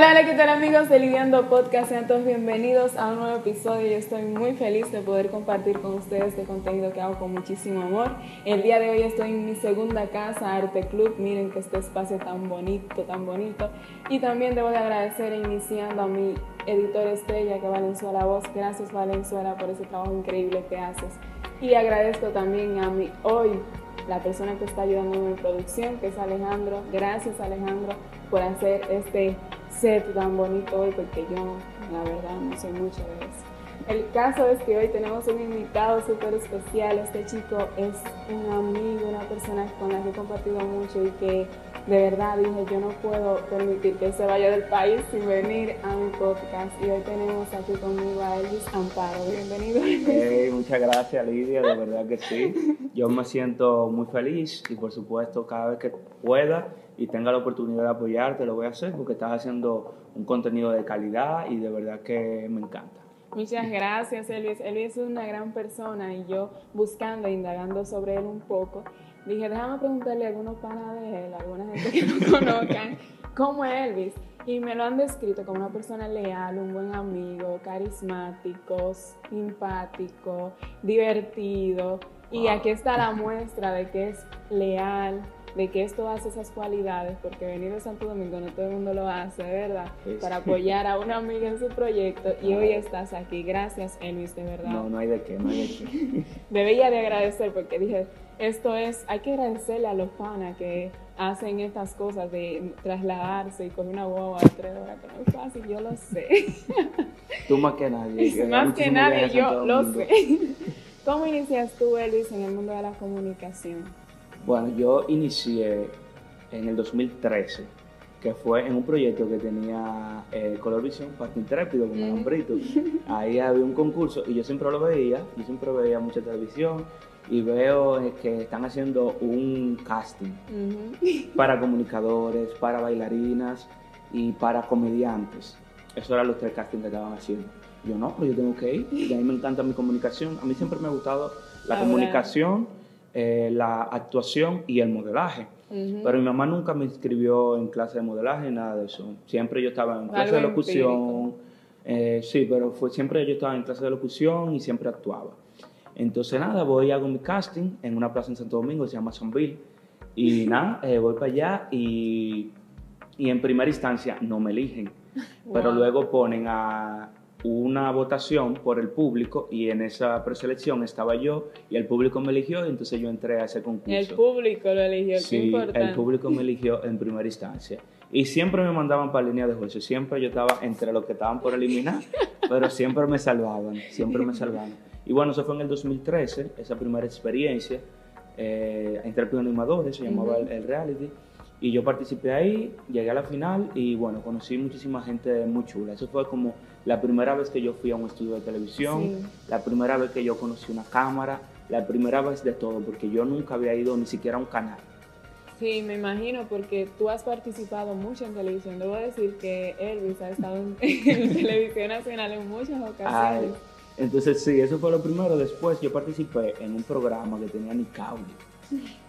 Hola, hola, ¿qué tal amigos de Lidiando Podcast? Sean todos bienvenidos a un nuevo episodio. Yo estoy muy feliz de poder compartir con ustedes este contenido que hago con muchísimo amor. El día de hoy estoy en mi segunda casa, Arte Club. Miren que este espacio tan bonito, tan bonito. Y también debo de agradecer iniciando a mi editor estrella, que Valenzuela Voz. Gracias Valenzuela por ese trabajo increíble que haces. Y agradezco también a mi hoy, la persona que está ayudando en mi producción, que es Alejandro. Gracias Alejandro por hacer este set tan bonito hoy, porque yo, la verdad, no sé mucho de eso. El caso es que hoy tenemos un invitado súper especial. Este chico es un amigo, una persona con la que he compartido mucho y que de verdad dije, yo no puedo permitir que se vaya del país sin venir a mi podcast. Y hoy tenemos aquí conmigo a Elvis Amparo. Bienvenido. Hey, muchas gracias Lidia, de verdad que sí. Yo me siento muy feliz y por supuesto cada vez que pueda y tenga la oportunidad de apoyarte, lo voy a hacer porque estás haciendo un contenido de calidad y de verdad que me encanta. Muchas gracias, Elvis. Elvis es una gran persona y yo buscando e indagando sobre él un poco, dije, déjame preguntarle a algunos panas de él, a alguna gente que lo conozcan, cómo es Elvis. Y me lo han descrito como una persona leal, un buen amigo, carismático, simpático, divertido. Y aquí está la muestra de que es leal, de que esto hace esas cualidades, porque venir de Santo Domingo no todo el mundo lo hace, ¿verdad? Para apoyar a una amiga en su proyecto y hoy estás aquí. Gracias, Elvis, de verdad. No, no hay de qué, no hay de qué. Debía de agradecer porque dije, esto es, hay que agradecerle a los panas que hacen estas cosas de trasladarse y con una guagua de tres horas, que no es fácil, yo lo sé. Tú más que nadie. más que nadie, yo lo sé. ¿Cómo inicias tú, Elvis, en el mundo de la comunicación? Bueno, yo inicié en el 2013, que fue en un proyecto que tenía eh, Color Visión, Parque Intrépido, con hombrito. Ahí había un concurso y yo siempre lo veía, yo siempre veía mucha televisión y veo eh, que están haciendo un casting para comunicadores, para bailarinas y para comediantes. Esos eran los tres castings que estaban haciendo. Yo no, pero yo tengo que ir. Y a mí me encanta mi comunicación. A mí siempre me ha gustado la comunicación eh, la actuación y el modelaje. Pero mi mamá nunca me inscribió en clase de modelaje, nada de eso. Siempre yo estaba en clase de locución. Eh, sí, pero fue, siempre yo estaba en clase de locución y siempre actuaba. Entonces, nada, voy y hago mi casting en una plaza en Santo Domingo, se llama Sonville. Y nada, eh, voy para allá y, y, en primera instancia no me eligen. Pero luego ponen a, una votación por el público y en esa preselección estaba yo y el público me eligió y entonces yo entré a ese concurso. El público lo eligió, sí, el público me eligió en primera instancia. Y siempre me mandaban para línea de jueces, siempre yo estaba entre los que estaban por eliminar, pero siempre me salvaban, siempre me salvaban. Y bueno, eso fue en el 2013, esa primera experiencia, eh, entre animadores, se llamaba el reality. Y yo participé ahí, llegué a la final y bueno, conocí muchísima gente muy chula. Eso fue como la primera vez que yo fui a un estudio de televisión, la primera vez que yo conocí una cámara, la primera vez de todo, porque yo nunca había ido ni siquiera a un canal. Sí, me imagino, porque tú has participado mucho en televisión. Debo decir que Elvis ha estado en, televisión nacional en muchas ocasiones. Entonces, sí, eso fue lo primero. Después yo participé en un programa que tenía Nicauli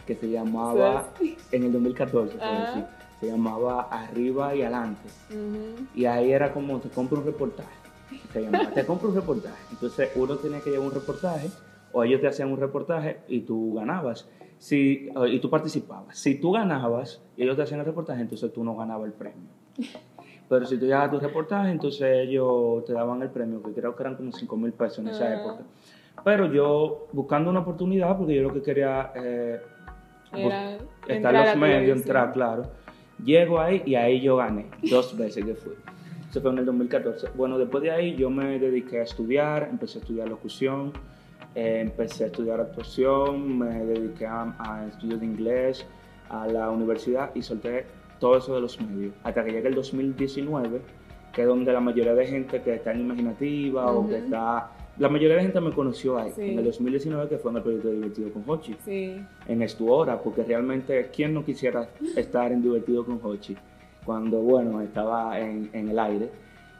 que se llamaba, en el 2014, ah. se llamaba Arriba y Adelante. Y ahí era como, te compro un reportaje. Se llamaba, te compro un reportaje. Entonces uno tenía que llevar un reportaje, o ellos te hacían un reportaje y tú ganabas. Si, y tú participabas. Si tú ganabas y ellos te hacían el reportaje, entonces tú no ganabas el premio. Pero si tú llevabas tu reportaje, entonces ellos te daban el premio, que creo que eran como 5 mil pesos en esa ah. época. Pero yo buscando una oportunidad, porque yo lo que quería eh, estar en los medios, entrar, claro. Llego ahí y ahí yo gané, dos veces que fui. Eso fue en el 2014. Bueno, después de ahí yo me dediqué a estudiar, empecé a estudiar locución, eh, empecé a estudiar actuación, me dediqué a, a, estudios de inglés, a la universidad y solté todo eso de los medios. Hasta que llegue el 2019, que es donde la mayoría de gente que está en imaginativa o que está la mayoría de gente me conoció ahí, en el 2019, que fue en el proyecto de Divertido con Hochi. Sí. En Estuora, porque realmente, ¿quién no quisiera estar en Divertido con Hochi? Cuando, bueno, estaba en, el aire.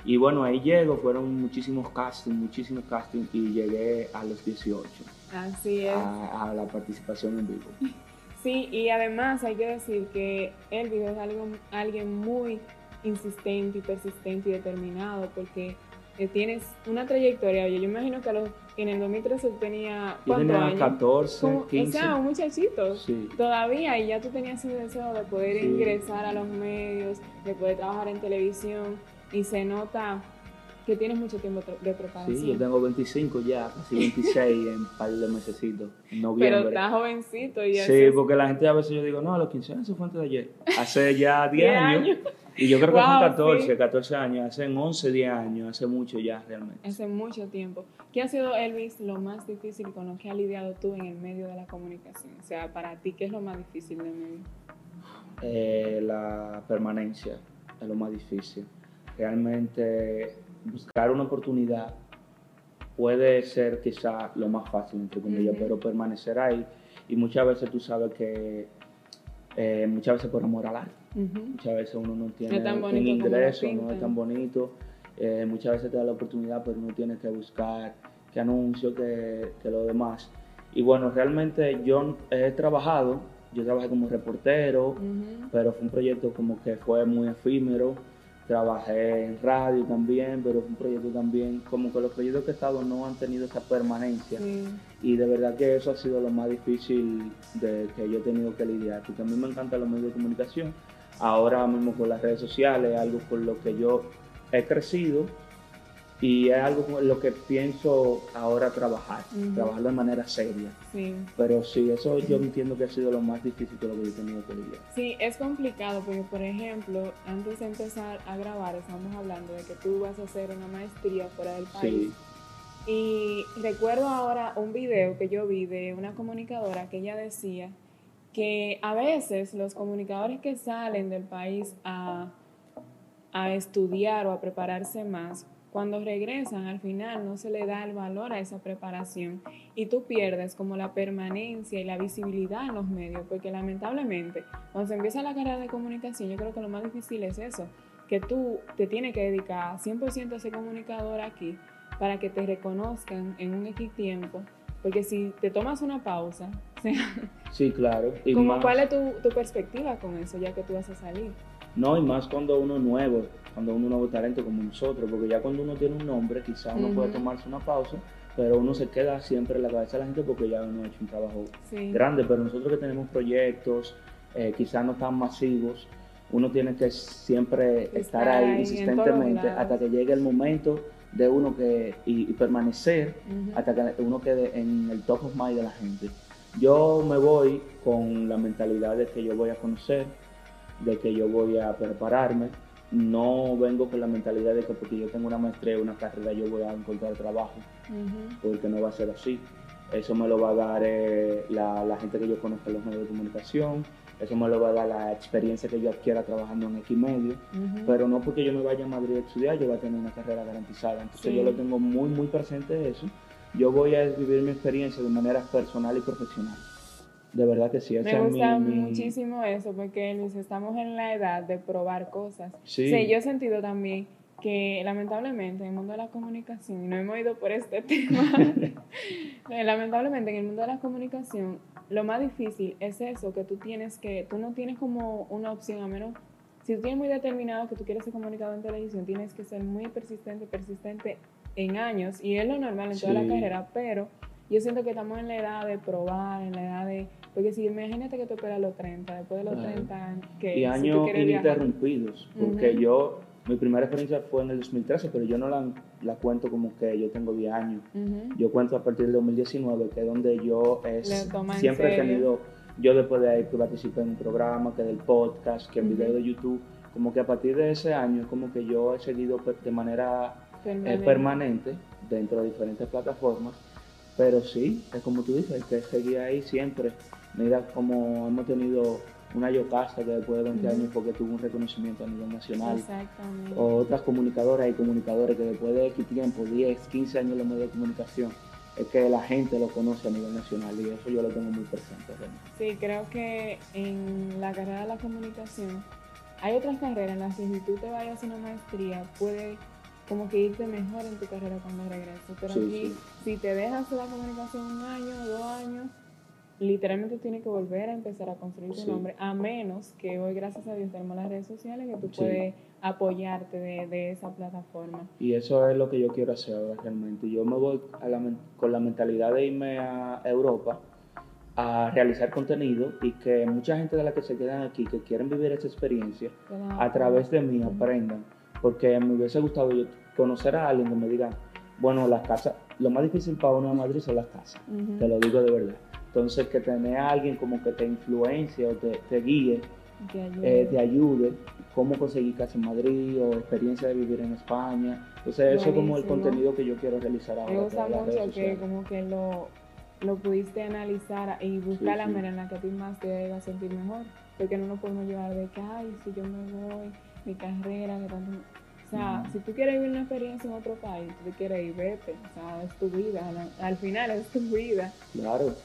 Y bueno, ahí llego, fueron muchísimos castings, muchísimos castings, y llegué a los 18. Así es. A, la participación en vivo. Sí, y además hay que decir que Elvis es algo, alguien muy insistente y persistente y determinado, porque eh, tienes una trayectoria. Oye, yo imagino que a los, en el 2013 tenía. Yo tenía 14, 15. O sea, un muchachito. Sí. Todavía, y ya tú tenías ese deseo de poder ingresar a los medios, de poder trabajar en televisión, y se nota que tienes mucho tiempo de preparación. Sí, yo tengo 25 ya, casi 26 en un par de mesecitos, en noviembre. Pero estás jovencito y Sí, porque la gente a veces yo digo, no, a los 15 años fue antes de ayer. Hace ya 10 años. Y yo creo que son 14, 14 años, hace 11, 10 años, hace mucho ya realmente. Hace mucho tiempo. ¿Qué ha sido, Elvis, lo más difícil con lo que has lidiado tú en el medio de la comunicación? O sea, para ti, ¿qué es lo más difícil del medio? Eh, la permanencia es lo más difícil. Realmente buscar una oportunidad puede ser quizá lo más fácil, entre comillas, pero permanecer ahí. Y muchas veces tú sabes que eh, muchas veces por amor al arte, muchas veces uno no tiene un ingreso, no es tan bonito, eh, muchas veces te da la oportunidad, pero uno tiene que buscar qué anuncio, que, que lo demás. Y bueno, realmente yo he trabajado, yo trabajé como reportero, pero fue un proyecto como que fue muy efímero trabajé en radio también, pero fue un proyecto también, como que los proyectos que he estado no han tenido esa permanencia. Y de verdad que eso ha sido lo más difícil de que yo he tenido que lidiar, porque a mí me encantan los medios de comunicación. Ahora mismo con las redes sociales, algo por lo que yo he crecido y es algo lo que pienso ahora trabajar, trabajar de manera seria. Sí. Pero sí, eso yo entiendo que ha sido lo más difícil de lo que yo he tenido que lidiar. Sí, es complicado porque, por ejemplo, antes de empezar a grabar, estamos hablando de que tú vas a hacer una maestría fuera del país. Sí. Y recuerdo ahora un video que yo vi de una comunicadora que ella decía que a veces los comunicadores que salen del país a, a estudiar o a prepararse más cuando regresan, al final no se le da el valor a esa preparación y tú pierdes como la permanencia y la visibilidad en los medios, porque lamentablemente cuando se empieza la carrera de comunicación, yo creo que lo más difícil es eso, que tú te tienes que dedicar 100% a ser comunicador aquí para que te reconozcan en un X tiempo, porque si te tomas una pausa, sí, claro. ¿Cuál es tu, tu perspectiva con eso, ya que tú vas a salir? No, y más cuando uno es nuevo, cuando uno nuevo talento como nosotros, porque ya cuando uno tiene un nombre, quizás uno puede tomarse una pausa, pero uno se queda siempre en la cabeza de la gente porque ya uno ha hecho un trabajo grande. Pero nosotros que tenemos proyectos, eh, quizás no tan masivos, uno tiene que siempre estar, ahí, insistentemente hasta que llegue el momento de uno que y, permanecer hasta que uno quede en el top of mind de la gente. Yo me voy con la mentalidad de que yo voy a conocer, de que yo voy a prepararme. No vengo con la mentalidad de que porque yo tengo una maestría, una carrera, yo voy a encontrar trabajo, porque no va a ser así. Eso me lo va a dar eh, la, gente que yo conozco en los medios de comunicación, eso me lo va a dar la experiencia que yo adquiera trabajando en X medio, pero no porque yo me vaya a Madrid a estudiar, yo voy a tener una carrera garantizada. Entonces yo lo tengo muy, muy presente eso. Yo voy a vivir mi experiencia de manera personal y profesional. De verdad que sí. Me gusta muchísimo eso porque Luis, estamos en la edad de probar cosas. Sí. yo he sentido también que lamentablemente en el mundo de la comunicación, y no hemos ido por este tema, eh, lamentablemente en el mundo de la comunicación, lo más difícil es eso, que tú tienes que, tú no tienes como una opción, a menos, si tú tienes muy determinado que tú quieres ser comunicado en televisión, tienes que ser muy persistente, persistente en años, y es lo normal en toda la carrera, pero yo siento que estamos en la edad de probar, en la edad de porque si imagínate que tú esperas los 30, después de los 30, que Y años ininterrumpidos, porque yo, mi primera experiencia fue en el 2013, pero yo no la, la cuento como que yo tengo 10 años. Yo cuento a partir del 2019, que es donde yo es, siempre he tenido, yo después de ahí que participé en un programa, que del podcast, que en video de YouTube, como que a partir de ese año, como que yo he seguido de manera eh, permanente dentro de diferentes plataformas. Pero sí, es como tú dices, hay que seguir ahí siempre Mira como hemos tenido una Yocasta que después de 20 años porque tuvo un reconocimiento a nivel nacional. Exactamente. O otras comunicadoras y comunicadores que después de X tiempo, 10, 15 años en los medios de comunicación, es que la gente lo conoce a nivel nacional y eso yo lo tengo muy presente. Sí, creo que en la carrera de la comunicación hay otras carreras en las que si tú te vayas a hacer una maestría puede como que irte mejor en tu carrera cuando regreses. Pero aquí, si te dejas la comunicación un año, dos años, literalmente tienes que volver a empezar a construir tu nombre, a menos que hoy, gracias a Dios, tenemos las redes sociales que tú puedes apoyarte de, de, esa plataforma. Y eso es lo que yo quiero hacer ahora realmente. Yo me voy con la mentalidad de irme a Europa a realizar contenido y que mucha gente de la que se quedan aquí, que quieren vivir esa experiencia, a través de mí aprendan. Porque me hubiese gustado conocer a alguien que me diga, bueno, las casas, lo más difícil para uno en Madrid son las casas, te lo digo de verdad. Entonces, que tener a alguien como que te influencia o te, guíe, te ayude. Eh, cómo conseguir casa en Madrid o experiencia de vivir en España. Entonces, eso es como el contenido que yo quiero realizar ahora. Me gusta mucho que como que lo, lo pudiste analizar y buscar la manera en la que a ti más te va a sentir mejor. Porque no nos podemos llevar de que, ay, si yo me voy, mi carrera, que tanto... O sea, si tú quieres vivir una experiencia en otro país, tú quieres ir, vete. O sea, es tu vida. Al final es tu vida. Claro.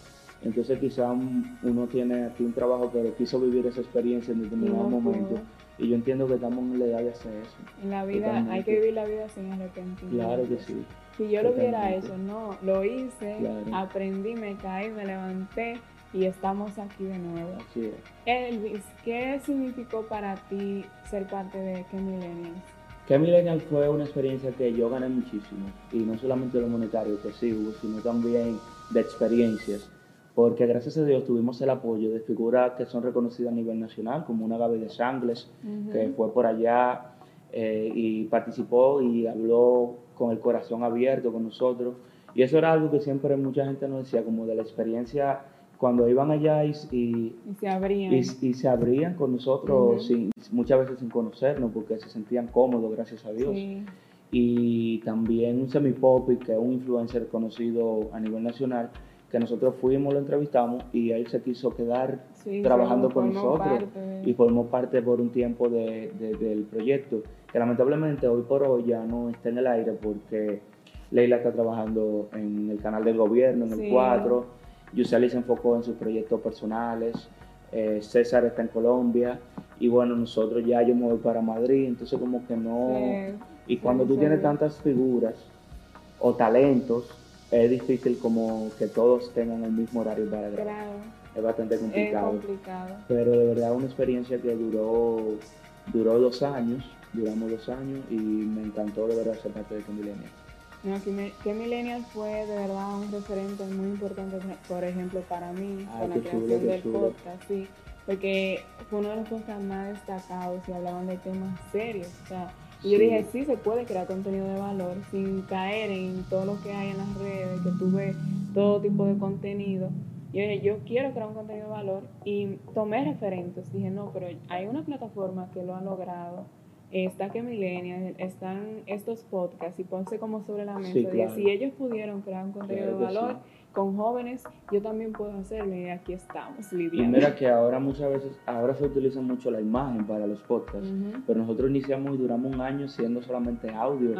Entonces quizá uno tiene aquí un trabajo que quiso vivir esa experiencia en determinado momento. Y yo entiendo que estamos en la edad de hacer eso. En la vida hay que vivir la vida sin arrepentimiento. Claro que sí. Si yo lo hubiera hecho, no, lo hice, aprendí, me caí, me levanté y estamos aquí de nuevo. Así es. Elvis, ¿qué significó para ti ser parte de ¿Qué Millennials? Que Millennials fue una experiencia que yo gané muchísimo, y no solamente lo monetario que sí hubo, sino también de experiencias porque gracias a Dios tuvimos el apoyo de figuras que son reconocidas a nivel nacional, como una Gaby de Sangles, que fue por allá eh, y participó y habló con el corazón abierto con nosotros. Y eso era algo que siempre mucha gente nos decía, como de la experiencia cuando iban allá y, y, se, abrían. Y, se abrían con nosotros, muchas veces sin conocernos, porque se sentían cómodos, gracias a Dios. Y también un semi-pop, que es un influencer conocido a nivel nacional, que nosotros fuimos, lo entrevistamos y él se quiso quedar trabajando con nosotros y formó parte por un tiempo de, del proyecto, que lamentablemente hoy por hoy ya no está en el aire porque Leila está trabajando en el canal del gobierno, en el 4, Yuseli se enfocó en sus proyectos personales, eh, César está en Colombia y bueno, nosotros ya yo me voy para Madrid, entonces como que no... y cuando tú tienes tantas figuras o talentos, es difícil como que todos tengan el mismo horario para grabar. Es bastante complicado. Es complicado. Pero de verdad una experiencia que duró, duró dos años, duramos dos años y me encantó de verdad ser parte de Millennial. No, que, Millennial fue de verdad un referente muy importante, por ejemplo, para mí, para la creación del podcast, sí, porque fue uno de los podcasts más destacados y hablaban de temas serios, o sea, y yo dije, sí, se puede crear contenido de valor sin caer en todo lo que hay en las redes, que tú ves todo tipo de contenido. Y yo dije, yo quiero crear un contenido de valor y tomé referentes. Dije, no, pero hay una plataforma que lo ha logrado. Está que Millennial, están estos podcasts y ponse como sobre la mesa. y si ellos pudieron crear un contenido de valor, con jóvenes, yo también puedo hacerlo y aquí estamos lidiando. Y mira que ahora muchas veces, ahora se utiliza mucho la imagen para los podcasts, pero nosotros iniciamos y duramos un año siendo solamente audio.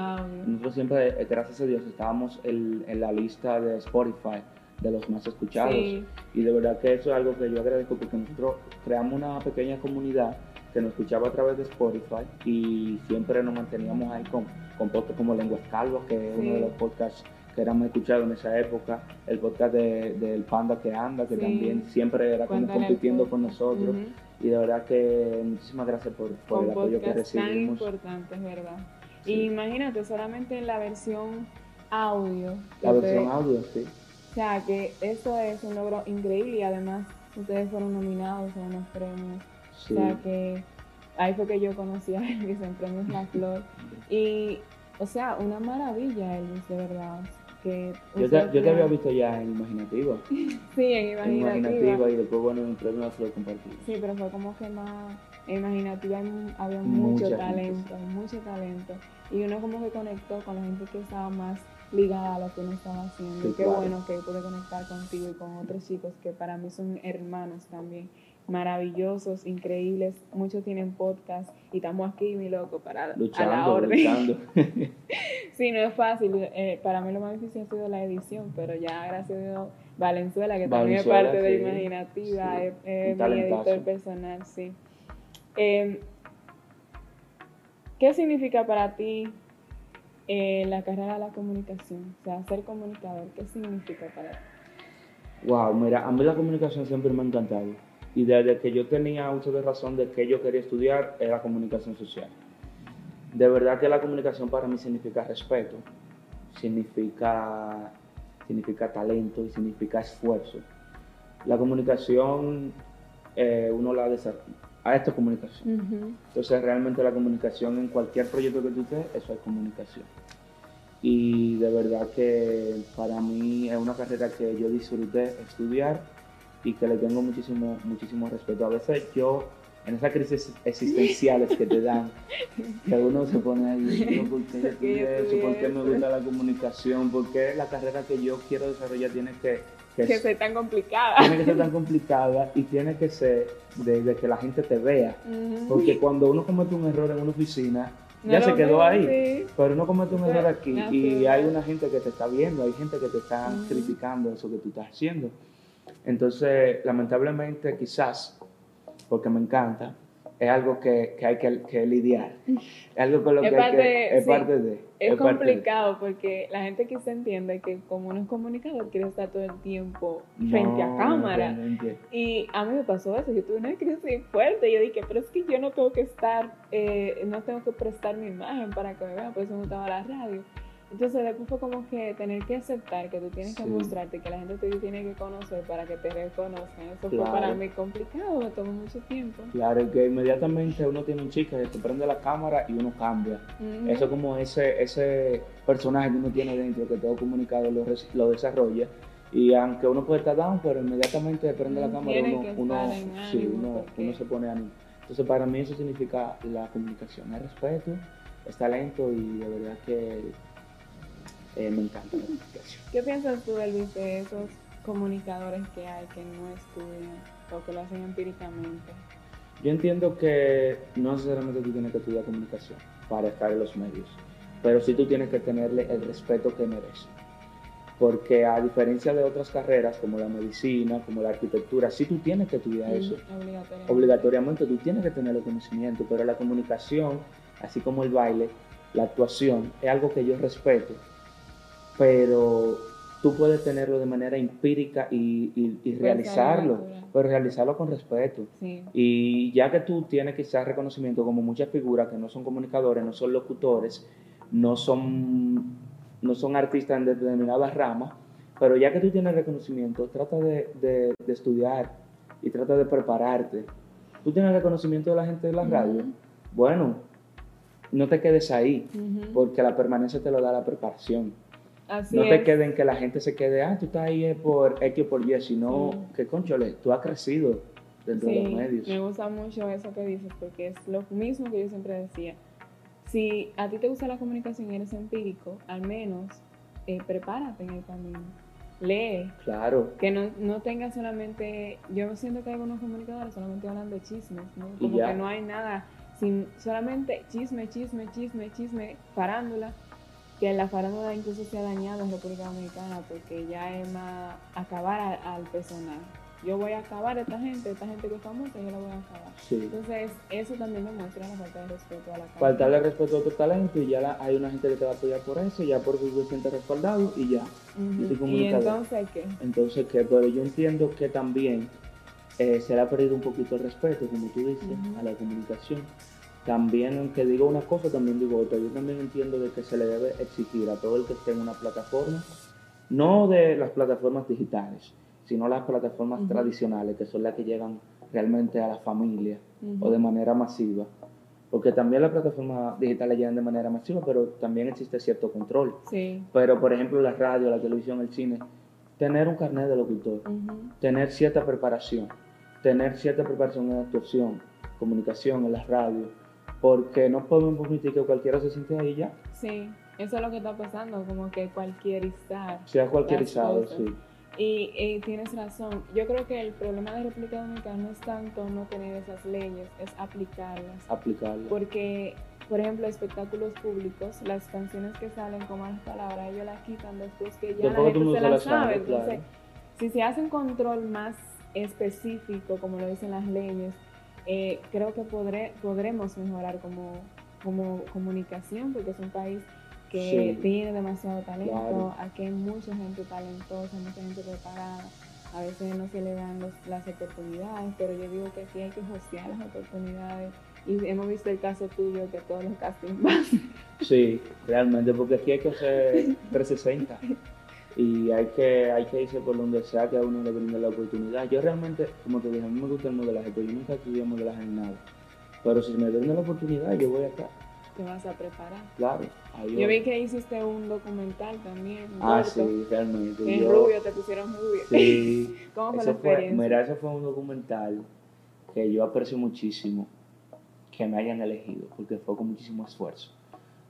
Nosotros siempre, eh, gracias a Dios, estábamos en, la lista de Spotify de los más escuchados. Y de verdad que eso es algo que yo agradezco porque nosotros creamos una pequeña comunidad que nos escuchaba a través de Spotify y siempre nos manteníamos ahí con, con podcasts como Lenguas Calvas, que es uno de los podcasts que éramos escuchados en esa época, el podcast del de, Panda que anda, que también siempre era como compitiendo con nosotros. Y de verdad que muchísimas gracias por, por el apoyo que recibimos. tan importante, es verdad. Y imagínate, solamente en la versión audio. La versión audio, sí. O sea, que eso es un logro increíble y además ustedes fueron nominados a unos premios. O sea, que ahí fue que yo conocí a Elvis en Premios La Flor. Y, o sea, una maravilla, Elvis, de verdad yo, te, yo te, había visto ya en Imaginativa. sí, en Imaginativa. En Imaginativa y después, bueno, en Premio lo compartí. Sí, pero fue como que más. En Imaginativa había mucho talento, mucho talento. Y uno como que conectó con la gente que estaba más ligada a lo que uno estaba haciendo. y qué bueno que pude conectar contigo y con otros chicos que para mí son hermanos también maravillosos, increíbles. Muchos tienen podcast y estamos aquí, mi loco, para luchando, a la orden. Luchando. sí, no es fácil. Eh, para mí lo más difícil ha sido la edición, pero ya gracias a Dios, Valenzuela, que también es parte de Imaginativa, es, mi editor personal, sí. Em, ¿Qué significa para ti eh, la carrera de la comunicación? O sea, ser comunicador, ¿qué significa para ti? Wow, mira, a mí la comunicación siempre me ha encantado. Y desde que yo tenía uso de razón de que yo quería estudiar, era comunicación social. De verdad que la comunicación para mí significa respeto, significa, significa talento y significa esfuerzo. La comunicación, eh, uno la desarrolla. A esto es comunicación. Entonces, realmente la comunicación en cualquier proyecto que tú estés, eso es comunicación. Y de verdad que para mí es una carrera que yo disfruté estudiar y que le tengo muchísimo, muchísimo respeto. A veces yo en esas crisis existenciales que te dan, que uno se pone ahí, ¿por qué yo eso? ¿Por qué me gusta la comunicación? ¿Por qué la carrera que yo quiero desarrollar tiene que... Que, ser tan complicada. Tiene que ser tan complicada y tiene que ser de, que la gente te vea. Porque cuando uno comete un error en una oficina, ya se quedó ahí. Pero uno comete un error aquí y hay una gente que te está viendo, hay gente que te está criticando eso que tú estás haciendo. Entonces, lamentablemente, quizás porque me encanta, es algo que, hay que, lidiar. Es algo con lo que hay que... Es parte de... Es complicado porque la gente que se entiende que como uno es comunicador quiere estar todo el tiempo frente a cámara. Y a mí me pasó eso, yo tuve una crisis fuerte. Yo dije, pero es que yo no tengo que estar, eh, no tengo que prestar mi imagen para que me vean, por eso me estaba la radio. Entonces después fue como que tener que aceptar que tú tienes que mostrarte, que la gente te tiene que conocer para que te reconozcan. Eso fue para mí complicado, me tomó mucho tiempo. Claro, que inmediatamente uno tiene un chico que te prende la cámara y uno cambia. Eso es como ese, ese personaje que uno tiene dentro, que todo comunicado lo, lo desarrolla. Y aunque uno puede estar down, pero inmediatamente prende la cámara, uno, uno, sí, uno, uno se pone ánimo. Entonces para mí eso significa la comunicación, el respeto, es talento y de verdad que eh, me encanta la comunicación. ¿Qué piensas tú, Elvis, de esos comunicadores que hay que no estudian o que lo hacen empíricamente? Yo entiendo que no necesariamente tú tienes que estudiar comunicación para estar en los medios, pero sí tú tienes que tenerle el respeto que merece. Porque a diferencia de otras carreras como la medicina, como la arquitectura, sí tú tienes que estudiar eso. Obligatoriamente. obligatoriamente tú tienes que tener el conocimiento, pero la comunicación, así como el baile, la actuación, es algo que yo respeto pero tú puedes tenerlo de manera empírica y, realizarlo, pero realizarlo con respeto. Y ya que tú tienes quizás reconocimiento como muchas figuras que no son comunicadores, no son locutores, no son, no son artistas en determinadas ramas, pero ya que tú tienes reconocimiento, trata de, estudiar y trata de prepararte. Tú tienes reconocimiento de la gente de la radio. Bueno, no te quedes ahí, porque la permanencia te lo da la preparación no te queden que la gente se quede, ah, tú estás ahí por X por Y, sino que, conchole, tú has crecido dentro de los medios. Me gusta mucho eso que dices, porque es lo mismo que yo siempre decía. Si a ti te gusta la comunicación y eres empírico, al menos eh, prepárate en el camino. Lee. Claro. Que no, no tengas solamente. Yo siento que algunos comunicadores solamente hablan de chismes, ¿no? Como que no hay nada. Sin, solamente chisme, chisme, chisme, chisme, parándola que la farándula incluso se ha dañado en República Dominicana porque ya es más acabar al personal. Yo voy a acabar a esta gente, esta gente que es famosa, yo la voy a acabar. Entonces, eso también demuestra la falta de respeto a la cara. Faltarle respeto a tu talento y ya hay una gente que te va a apoyar por eso, ya por eso te sientes respaldado y ya. ¿Y entonces qué? Entonces, ¿qué? Pero yo entiendo que también eh, se le ha perdido un poquito el respeto, como tú dices, a la comunicación también, aunque digo una cosa, también digo otra. Yo también entiendo de que se le debe exigir a todo el que esté en una plataforma, no de las plataformas digitales, sino las plataformas tradicionales, que son las que llegan realmente a la familia o de manera masiva. Porque también las plataformas digitales llegan de manera masiva, pero también existe cierto control. Sí. Pero, por ejemplo, la radio, la televisión, el cine, tener un carnet de locutor, tener cierta preparación, tener cierta preparación en actuación, comunicación, en las radios, porque no podemos permitir que cualquiera se siente ahí ya. Sí, eso es lo que está pasando, como que cualquierizar. Sea cualquierizado, sí. Y, tienes razón, yo creo que el problema de República Dominicana no es tanto no tener esas leyes, es aplicarlas. Aplicarlas. Porque, por ejemplo, espectáculos públicos, las canciones que salen con malas palabras, ellos las quitan después que ya la gente se las sabe. Entonces, si se hace un control más específico, como lo dicen las leyes, eh, creo que podré, podremos mejorar como, como comunicación, porque es un país que tiene demasiado talento, aquí hay mucha gente talentosa, mucha gente preparada, a veces no se le dan las oportunidades, pero yo digo que aquí hay que hostear las oportunidades. Y hemos visto el caso tuyo que todos los castings van. Sí, realmente, porque aquí hay que hacer 360 y hay que, hay que irse por donde sea que a uno le brinde la oportunidad. Yo realmente, como te dije, a mí me gusta el modelaje, pero yo nunca estudié modelaje en nada. Pero si me brinda la oportunidad, yo voy acá. Te vas a preparar. Claro. Yo vi que hiciste un documental también. Ah, sí, realmente. En rubio, te pusieron rubio. Sí. ¿Cómo fue la experiencia? mira, ese fue un documental que yo aprecio muchísimo que me hayan elegido, porque fue con muchísimo esfuerzo.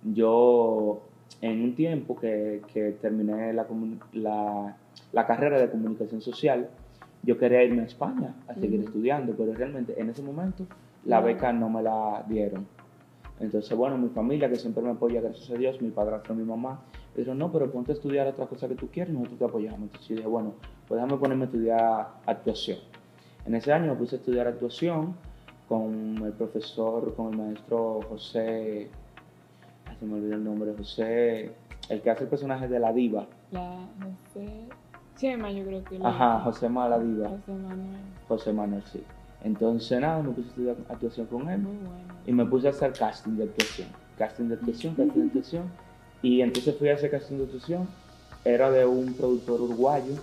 Yo, en un tiempo que, que terminé la, la, la, carrera de comunicación social, yo quería irme a España a seguir estudiando, pero realmente en ese momento la beca no me la dieron. Entonces, bueno, mi familia, que siempre me apoya, gracias a Dios, mi padrastro, mi mamá, me dijeron, no, pero ponte a estudiar otra cosa que tú quieres y nosotros te apoyamos. Entonces yo dije, bueno, pues déjame ponerme a estudiar actuación. En ese año me puse a estudiar actuación con el profesor, con el maestro José, se me olvidó el nombre, José, el que hace el personaje de la diva. La José Chema, yo creo que. Ajá, José la diva. José Manuel. José Manuel, sí. Entonces, nada, me puse a estudiar actuación con él. Muy bueno. Y me puse a hacer casting de actuación. Casting de actuación, casting de actuación. Y entonces fui a hacer casting de actuación. Era de un productor uruguayo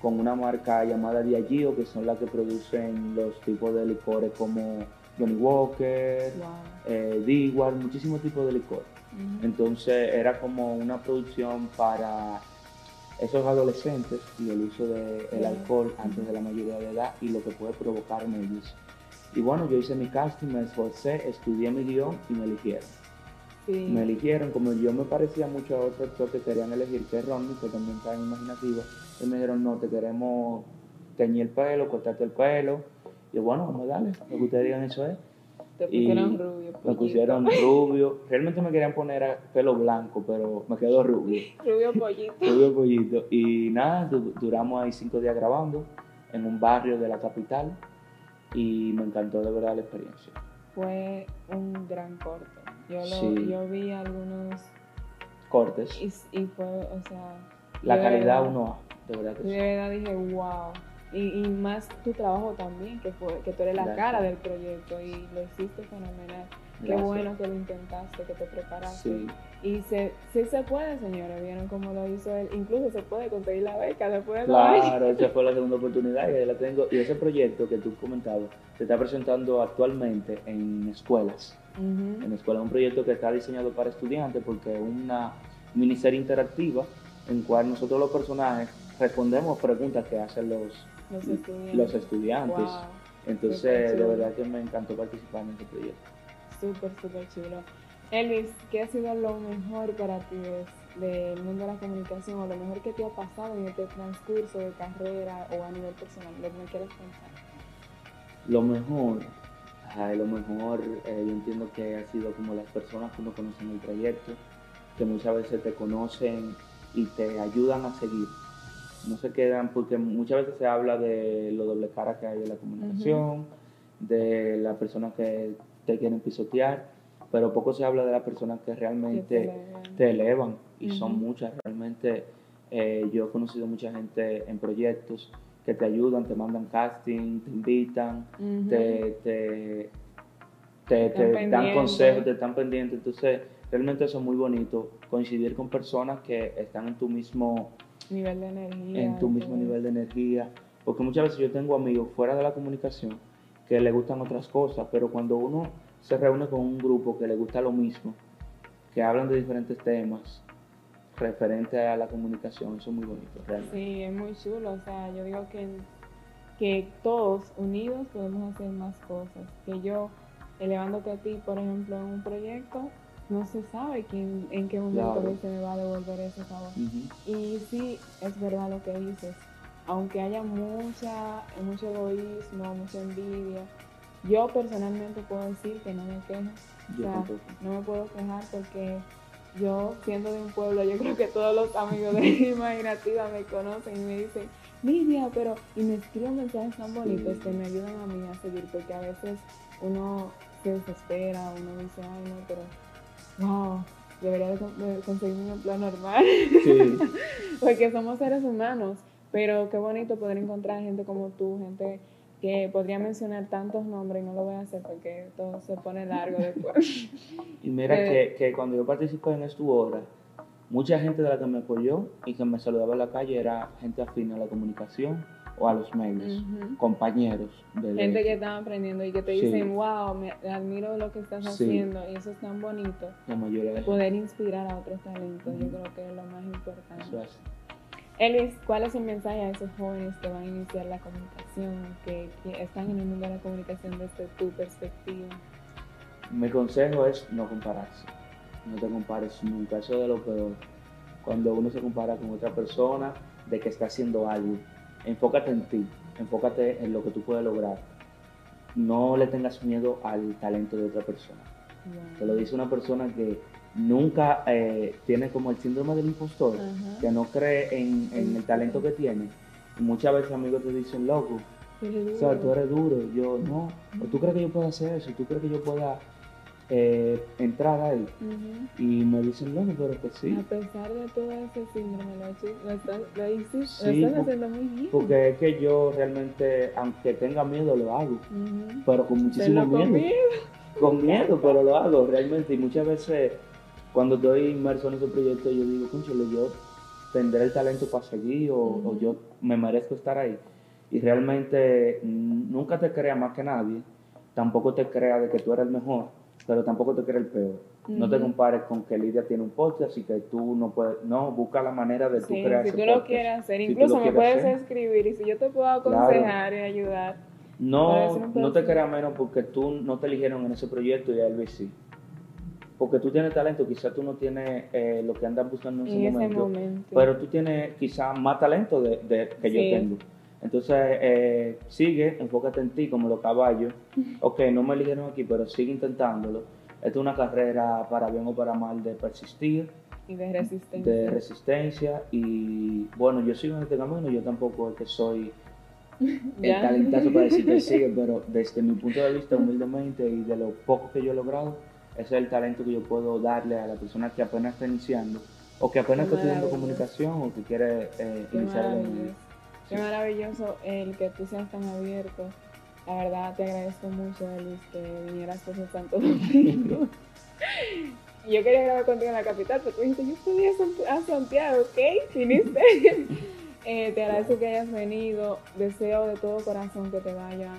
con una marca llamada Diageo, que son las que producen los tipos de licores como Johnny Walker, wow. eh, muchísimos tipos de Entonces era como una producción para esos adolescentes y el uso del alcohol antes de la mayoría de edad y lo que puede provocar en ellos. Y bueno, yo hice mi casting, me esforcé, estudié mi guion y me eligieron. Me eligieron, como yo me parecía mucho a otros actores que querían elegir, que es Ronnie, que también está en imaginativo, y me dijeron, no, te queremos teñir el pelo, cortarte el pelo. Y bueno, vamos a darle, lo que ustedes digan eso es. Te pusieron rubio. Me pusieron rubio. Realmente me querían poner pelo blanco, pero me quedó rubio. rubio pollito. rubio pollito. Y nada, duramos ahí cinco días grabando en un barrio de la capital y me encantó de verdad la experiencia. Fue un gran corte. Yo, lo, yo vi algunos cortes. Y, y fue, o sea... La calidad uno de verdad que De verdad dije, wow. Y, y, más tu trabajo también, que, fue, que tú eres la cara del proyecto y lo hiciste fenomenal. Qué bueno que lo intentaste, que te preparaste. Sí. Y se, sí se puede, señores, vieron cómo lo hizo él. Incluso se puede conseguir la beca después de Claro, esa fue la segunda oportunidad y ahí la tengo. Y ese proyecto que tú comentabas se está presentando actualmente en escuelas. En escuelas, un proyecto que está diseñado para estudiantes porque es una miniserie interactiva en cual nosotros los personajes respondemos preguntas que hacen los, los estudiantes. Entonces, de verdad que me encantó participar en este proyecto. Súper, súper chulo. Elvis, ¿qué ha sido lo mejor para ti del mundo de la comunicación o lo mejor que te ha pasado en este transcurso de carrera o a nivel personal? Lo que me quieres contar. Lo mejor, lo mejor eh, yo entiendo que ha sido como las personas que uno conoce en el proyecto, que muchas veces te conocen y te ayudan a seguir. No se quedan, porque muchas veces se habla de lo doble cara que hay en la comunicación, de las personas que te quieren pisotear, pero poco se habla de las personas que realmente te elevan, y son muchas. Realmente eh, yo he conocido mucha gente en proyectos que te ayudan, te mandan casting, te invitan, te, te, te, dan consejos, te están pendientes. Entonces, realmente eso es muy bonito, coincidir con personas que están en tu mismo nivel de energía. En tu mismo nivel de energía. Porque muchas veces yo tengo amigos fuera de la comunicación que le gustan otras cosas, pero cuando uno se reúne con un grupo que le gusta lo mismo, que hablan de diferentes temas referente a la comunicación, eso es muy bonito, realmente. Sí, es muy chulo, o sea, yo digo que, que todos unidos podemos hacer más cosas, que yo elevándote a ti, por ejemplo, en un proyecto, no se sabe quién, en qué momento se me va a devolver ese favor. Y sí, es verdad lo que dices, aunque haya mucha, mucho egoísmo, mucha envidia, yo personalmente puedo decir que no me quejo. o sea, no me puedo quejar porque yo, siendo de un pueblo, yo creo que todos los amigos de Imaginativa me conocen y me dicen, Lidia, pero, y me escriben mensajes tan bonitos que me ayudan a mí a seguir, porque a veces uno se desespera, uno dice, ay, no, pero, wow, debería de, conseguir un empleo normal. Sí. porque somos seres humanos Pero qué bonito poder encontrar gente como tú, gente que podría mencionar tantos nombres y no lo voy a hacer porque todo se pone largo después. y mira que, que, cuando yo participé en Estu Hora, mucha gente de la que me apoyó y que me saludaba en la calle era gente afín a la comunicación o a los medios, compañeros. De gente que están aprendiendo y que te dicen, wow, me admiro lo que estás haciendo y eso es tan bonito. La mayoría de Poder inspirar a otros talentos, yo creo que es lo más importante. Elvis, ¿cuál es el mensaje a esos jóvenes que van a iniciar la comunicación, que, están en el mundo de la comunicación desde tu perspectiva? Mi consejo es no compararse. No te compares nunca. Eso es de lo peor. Cuando uno se compara con otra persona de que está haciendo algo, enfócate en ti, enfócate en lo que tú puedes lograr. No le tengas miedo al talento de otra persona. Te lo dice una persona que nunca eh, tiene como el síndrome del impostor, que no cree en, el talento que tiene. Y muchas veces amigos te dicen, loco, o sea, tú eres duro. Yo, no, tú crees que yo pueda hacer eso, tú crees que yo pueda eh, entrar ahí. Y me dicen, loco, pero que sí. A pesar de todo ese síndrome, lo, estás, lo, haciendo muy bien. Porque es que yo realmente, aunque tenga miedo, lo hago. Pero con muchísimo miedo. Con miedo. Con miedo, pero lo hago realmente. Y muchas veces cuando estoy inmerso en ese proyecto, yo digo, conchale, yo tendré el talento para seguir o, yo me merezco estar ahí. Y realmente nunca te crea más que nadie, tampoco te crea de que tú eres el mejor, pero tampoco te crea el peor. No te compares con que Lidia tiene un podcast y que tú no puedes, no, busca la manera de tú crear si tú lo quieres hacer, incluso me puedes escribir y si yo te puedo aconsejar y ayudar. No, no te creas menos porque tú no te eligieron en ese proyecto y a Elvis sí. Porque tú tienes talento, quizás tú no tienes eh, lo que andas buscando en, ese, momento, pero tú tienes quizás más talento de, que yo tengo. Entonces, eh, sigue, enfócate en ti como los caballos. Ok, no me eligieron aquí, pero sigue intentándolo. Esta es una carrera para bien o para mal de persistir. Y de resistencia. De resistencia. Y bueno, yo sigo en este camino, yo tampoco es que soy el talentazo para decir que sigue, pero desde mi punto de vista, humildemente y de lo poco que yo he logrado, ese es el talento que yo puedo darle a la persona que apenas está iniciando o que apenas está estudiando comunicación o que quiere eh, iniciar el Qué maravilloso el que tú seas tan abierto. La verdad te agradezco mucho, Luis, que vinieras por Santo Domingo. yo quería grabar contigo en la capital, pero tú dijiste, yo estudié a Santiago, ¿ok? Viniste. eh, te agradezco que hayas venido. Deseo de todo corazón que te vaya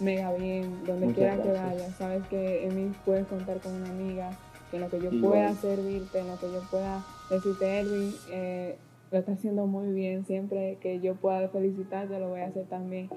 mega bien, donde quiera que vayas. Sabes que en mí puedes contar con una amiga, que en lo que yo pueda servirte, en lo que yo pueda decirte, Elvin, eh, lo está haciendo muy bien. Siempre que yo pueda felicitarte, lo voy a hacer también.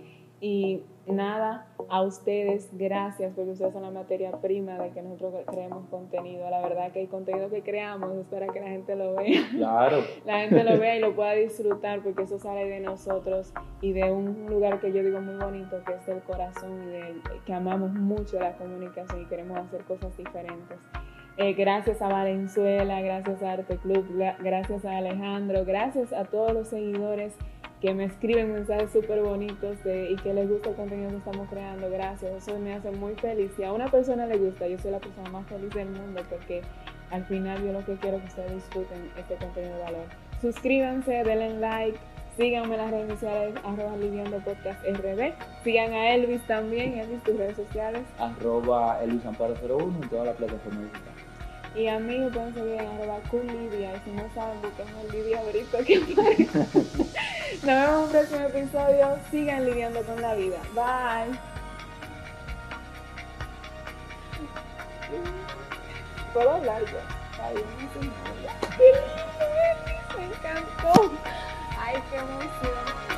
Y nada, a ustedes, gracias porque ustedes son la materia prima de que nosotros creemos contenido. La verdad que el contenido que creamos es para que la gente lo vea. Claro. La gente lo vea y lo pueda disfrutar porque eso sale de nosotros y de un lugar que yo digo muy bonito que es el corazón y de que amamos mucho la comunicación y queremos hacer cosas diferentes. Eh, gracias a Valenzuela, gracias a Arte Club, gracias a Alejandro, gracias a todos los seguidores que me escriben mensajes súper bonitos y que les gusta el contenido que estamos creando. Gracias, eso me hace muy feliz. Si a una persona le gusta, yo soy la persona más feliz del mundo porque al final yo lo que quiero es que ustedes disfruten este contenido de valor. Suscríbanse, denle like, síganme en las redes sociales, arroba Liviando Podcast RD. Sigan a Elvis también, Elvis, tus redes sociales. Arroba Elvis Amparo 01 en toda la plataforma digital. Y a mí me pueden seguir en arroba Lidia. Y si no saben, busquen el Lidia ahorita que aparece. Nos vemos en un próximo episodio. Sigan lidiando con la vida. Bye. ¿Puedo hablar yo? Ay, me encantó. Ay, qué emoción.